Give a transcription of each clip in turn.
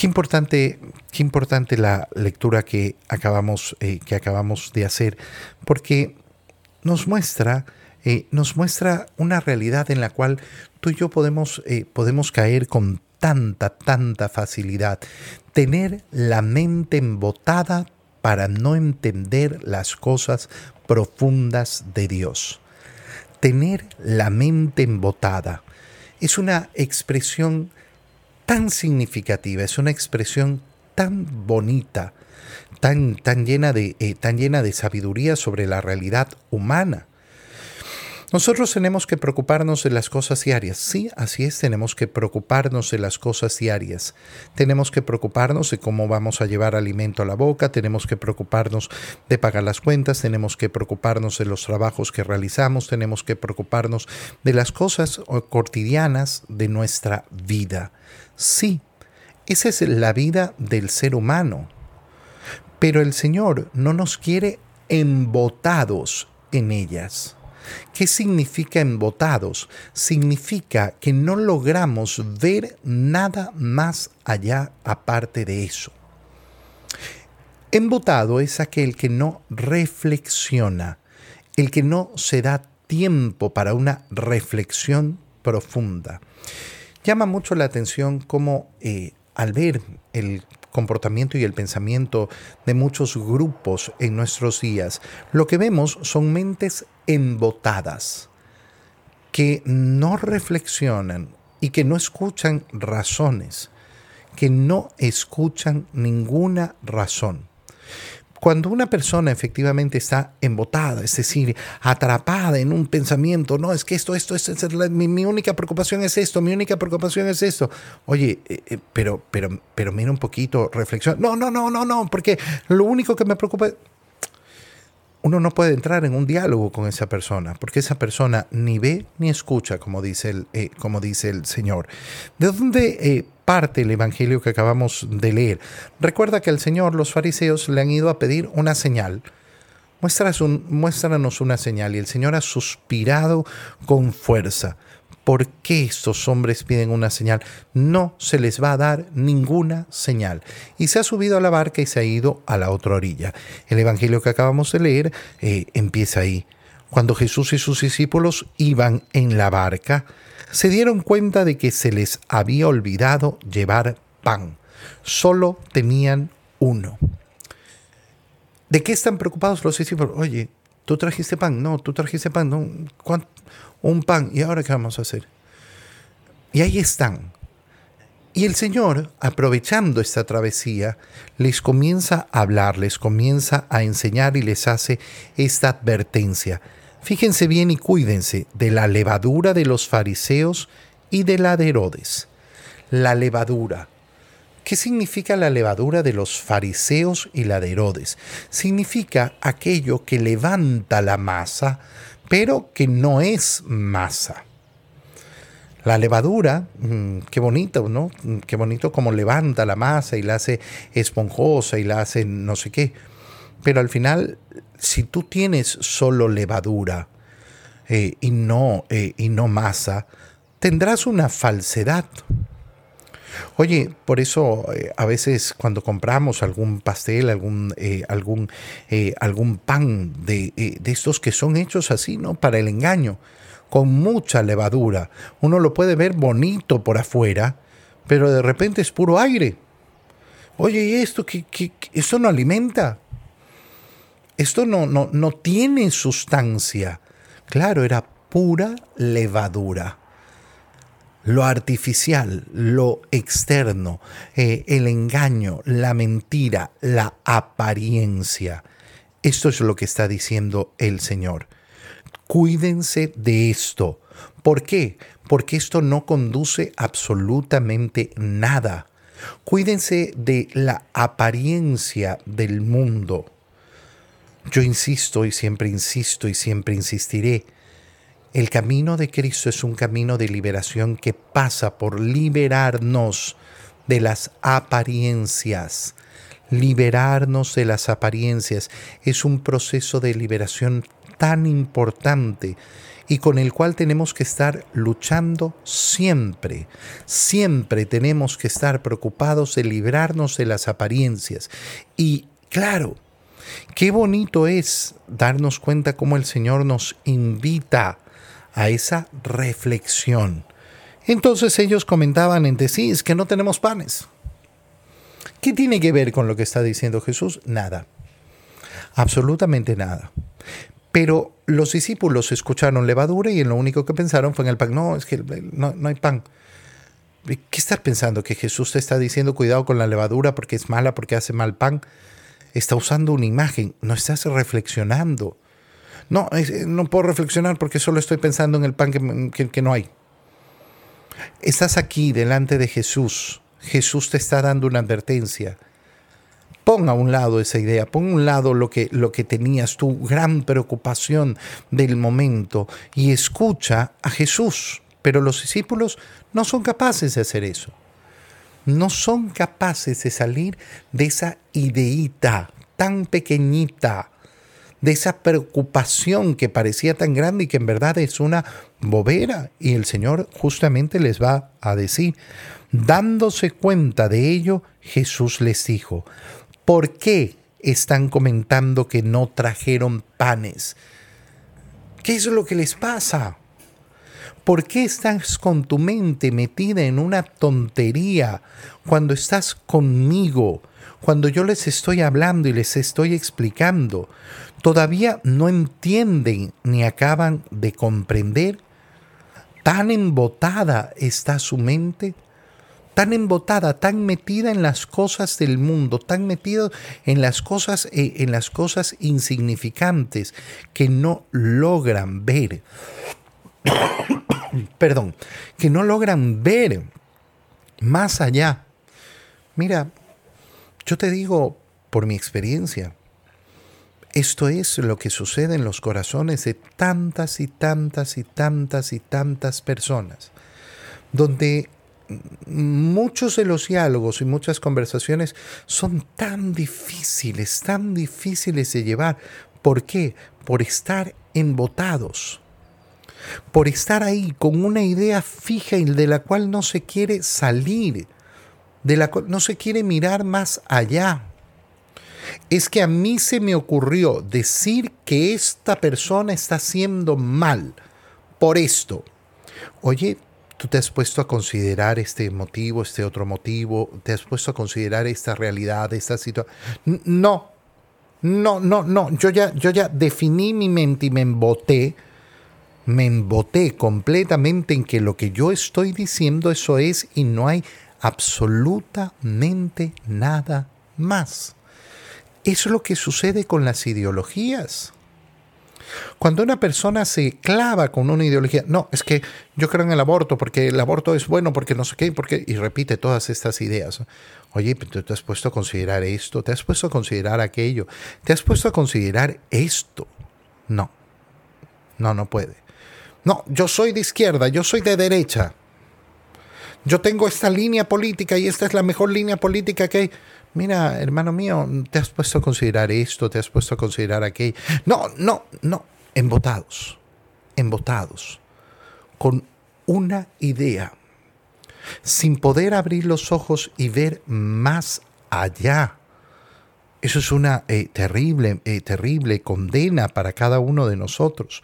Qué importante, qué importante la lectura que acabamos, eh, que acabamos de hacer, porque nos muestra, eh, nos muestra una realidad en la cual tú y yo podemos, eh, podemos caer con tanta, tanta facilidad. Tener la mente embotada para no entender las cosas profundas de Dios. Tener la mente embotada es una expresión tan significativa, es una expresión tan bonita, tan, tan, llena, de, eh, tan llena de sabiduría sobre la realidad humana. Nosotros tenemos que preocuparnos de las cosas diarias. Sí, así es, tenemos que preocuparnos de las cosas diarias. Tenemos que preocuparnos de cómo vamos a llevar alimento a la boca, tenemos que preocuparnos de pagar las cuentas, tenemos que preocuparnos de los trabajos que realizamos, tenemos que preocuparnos de las cosas cotidianas de nuestra vida. Sí, esa es la vida del ser humano. Pero el Señor no nos quiere embotados en ellas. ¿Qué significa embotados? Significa que no logramos ver nada más allá aparte de eso. Embotado es aquel que no reflexiona, el que no se da tiempo para una reflexión profunda. Llama mucho la atención cómo eh, al ver el comportamiento y el pensamiento de muchos grupos en nuestros días, lo que vemos son mentes embotadas, que no reflexionan y que no escuchan razones, que no escuchan ninguna razón. Cuando una persona efectivamente está embotada, es decir, atrapada en un pensamiento, no, es que esto, esto, esto, mi, única preocupación es esto, mi única preocupación es esto. Oye, eh, eh, pero, pero, pero mira un poquito, reflexión. No, no, no, no, no, porque lo único que me preocupa uno no puede entrar en un diálogo con esa persona, porque esa persona ni ve ni escucha, como dice el, eh, como dice el Señor. ¿De dónde parte el Evangelio que acabamos de leer. Recuerda que al Señor los fariseos le han ido a pedir una señal. muéstranos una señal y el Señor ha suspirado con fuerza. ¿Por qué estos hombres piden una señal? No se les va a dar ninguna señal. Y se ha subido a la barca y se ha ido a la otra orilla. El Evangelio que acabamos de leer eh, empieza ahí. Cuando Jesús y sus discípulos iban en la barca, se dieron cuenta de que se les había olvidado llevar pan. Solo tenían uno. ¿De qué están preocupados los discípulos? Oye, tú trajiste pan. No, tú trajiste pan. No, un pan. ¿Y ahora qué vamos a hacer? Y ahí están. Y el Señor, aprovechando esta travesía, les comienza a hablar, les comienza a enseñar y les hace esta advertencia. Fíjense bien y cuídense de la levadura de los fariseos y de la de Herodes. La levadura. ¿Qué significa la levadura de los fariseos y la de Herodes? Significa aquello que levanta la masa, pero que no es masa. La levadura, mm, qué bonito, ¿no? Qué bonito como levanta la masa y la hace esponjosa y la hace no sé qué. Pero al final si tú tienes solo levadura eh, y, no, eh, y no masa, tendrás una falsedad. Oye, por eso eh, a veces cuando compramos algún pastel, algún, algún, algún pan de, de, estos que son hechos así, ¿no? Para el engaño, con mucha levadura. Uno lo puede ver bonito por afuera, pero de repente es puro aire. Oye, ¿y esto? ¿Qué, qué, esto no alimenta? Esto no, no, no tiene sustancia. Claro, era pura levadura. Lo artificial, lo externo, eh, el engaño, la mentira, la apariencia. Esto es lo que está diciendo el Señor. Cuídense de esto. ¿Por qué? Porque esto no conduce absolutamente nada. Cuídense de la apariencia del mundo. Yo insisto y siempre insisto y siempre insistiré. El camino de Cristo es un camino de liberación que pasa por liberarnos de las apariencias. Liberarnos de las apariencias es un proceso de liberación tan importante y con el cual tenemos que estar luchando siempre. Siempre tenemos que estar preocupados de librarnos de las apariencias. Y claro, qué bonito es darnos cuenta cómo el Señor nos invita a esa reflexión. Entonces ellos comentaban entre sí, es que no tenemos panes. ¿Qué tiene que ver con lo que está diciendo Jesús? Nada. Absolutamente nada. Pero los discípulos escucharon levadura y en lo único que pensaron fue en el pan. No, es que no, hay pan. ¿Qué estás pensando? ¿Que Jesús te está diciendo cuidado con la levadura porque es mala, porque hace mal pan? Está usando una imagen, no estás reflexionando. No, no puedo reflexionar porque solo estoy pensando en el pan que, que no hay. Estás aquí delante de Jesús. Jesús te está dando una advertencia Pon a un lado esa idea, pon a un lado lo que, lo que tenías, tu gran preocupación del momento y escucha a Jesús. Pero los discípulos no son capaces de hacer eso. No son capaces de salir de esa ideita tan pequeñita, de esa preocupación que parecía tan grande y que en verdad es una bobera. Y el Señor justamente les va a decir, dándose cuenta de ello, Jesús les dijo, ¿Por qué están comentando que no trajeron panes? ¿Qué es lo que les pasa? ¿Por qué estás con tu mente metida en una tontería cuando estás conmigo? Cuando yo les estoy hablando y les estoy explicando, todavía no entienden ni acaban de comprender. Tan embotada está su mente tan embotada, tan metida en las cosas del mundo, tan metido en las cosas, eh, en las cosas insignificantes que no logran ver. Perdón, que no logran ver más allá. Mira, yo te digo por mi experiencia, esto es lo que sucede en los corazones de tantas y tantas y tantas y tantas personas, donde muchos de los diálogos y muchas conversaciones son tan difíciles, tan difíciles de llevar. ¿Por qué? Por estar embotados, por estar ahí con una idea fija y de la cual no se quiere salir, de la cual no se quiere mirar más allá. Es que a mí se me ocurrió decir que esta persona está haciendo mal por esto. Oye, ¿Tú te has puesto a considerar este motivo, este otro motivo? ¿Te has puesto a considerar esta realidad, esta situación? No, no, no, no. Yo ya, yo ya definí mi mente y me emboté. Me emboté completamente en que lo que yo estoy diciendo eso es y no hay absolutamente nada más. Eso es lo que sucede con las ideologías. Cuando una persona se clava con una ideología, no, es que yo creo en el aborto porque el aborto es bueno, porque no sé qué, porque, y repite todas estas ideas. Oye, tú te has puesto a considerar esto, te has puesto a considerar aquello, te has puesto a considerar esto. No, no, no puede. No, yo soy de izquierda, yo soy de derecha. Yo tengo esta línea política y esta es la mejor línea política que hay. Mira, hermano mío, te has puesto a considerar esto, te has puesto a considerar aquello. No, no, no. Embotados, embotados, con una idea, sin poder abrir los ojos y ver más allá. Eso es una eh, terrible, eh, terrible condena para cada uno de nosotros.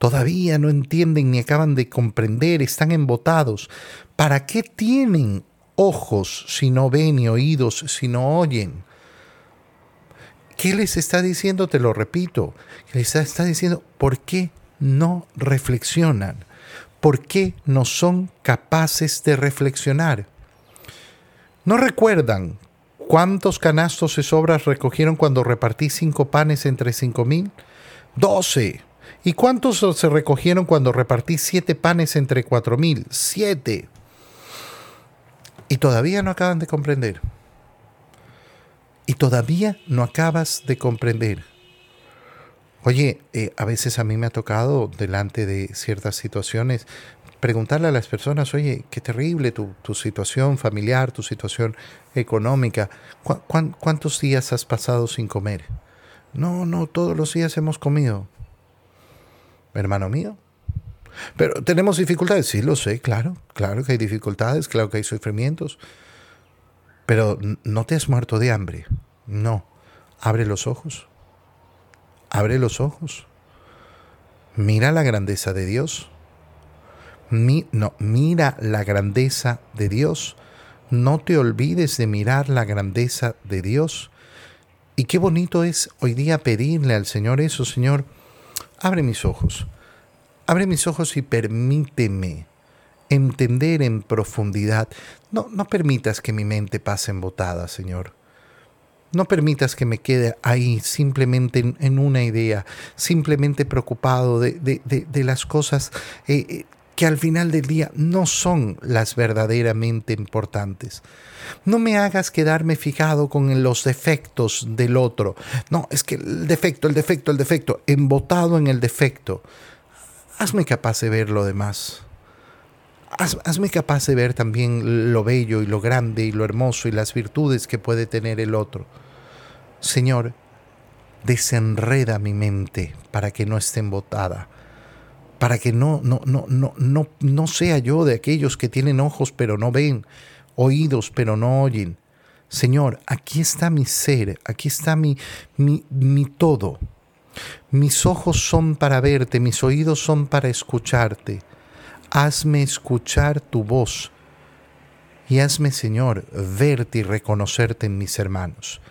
Todavía no entienden ni acaban de comprender, están embotados. ¿Para qué tienen ojos si no ven y oídos si no oyen. ¿Qué les está diciendo? Te lo repito. Les está diciendo, ¿por qué no reflexionan? ¿Por qué no son capaces de reflexionar? ¿No recuerdan cuántos canastos de sobras recogieron cuando repartí cinco panes entre cinco mil? Doce. ¿Y cuántos se recogieron cuando repartí siete panes entre cuatro mil? Siete. Y todavía no acaban de comprender. Y todavía no acabas de comprender. Oye, eh, a veces a mí me ha tocado, delante de ciertas situaciones, preguntarle a las personas, oye, qué terrible tu, situación familiar, tu situación económica. cuántos días has pasado sin comer? No, no, todos los días hemos comido. Hermano mío, Pero tenemos dificultades, sí, lo sé, claro, claro que hay dificultades, claro que hay sufrimientos. Pero no te has muerto de hambre, no. Abre los ojos, abre los ojos. Mira la grandeza de Dios. no, mira la grandeza de Dios. No te olvides de mirar la grandeza de Dios. Y qué bonito es hoy día pedirle al Señor eso, Señor, abre mis ojos Abre mis ojos y permíteme entender en profundidad. No, no permitas que mi mente pase embotada, Señor. No permitas que me quede ahí simplemente en, una idea, simplemente preocupado de, las cosas eh, eh, que al final del día no son las verdaderamente importantes. No me hagas quedarme fijado con los defectos del otro. No, es que el defecto, el defecto, el defecto, embotado en el defecto hazme capaz de ver lo demás. hazme capaz de ver también lo bello y lo grande y lo hermoso y las virtudes que puede tener el otro. Señor, desenreda mi mente para que no esté embotada, para que no, no, no, no, no, no sea yo de aquellos que tienen ojos pero no ven, oídos pero no oyen. Señor, aquí está mi ser, aquí está mi, mi, mi todo. Mis ojos son para verte, mis oídos son para escucharte. Hazme escuchar tu voz y hazme, Señor, verte y reconocerte en mis hermanos.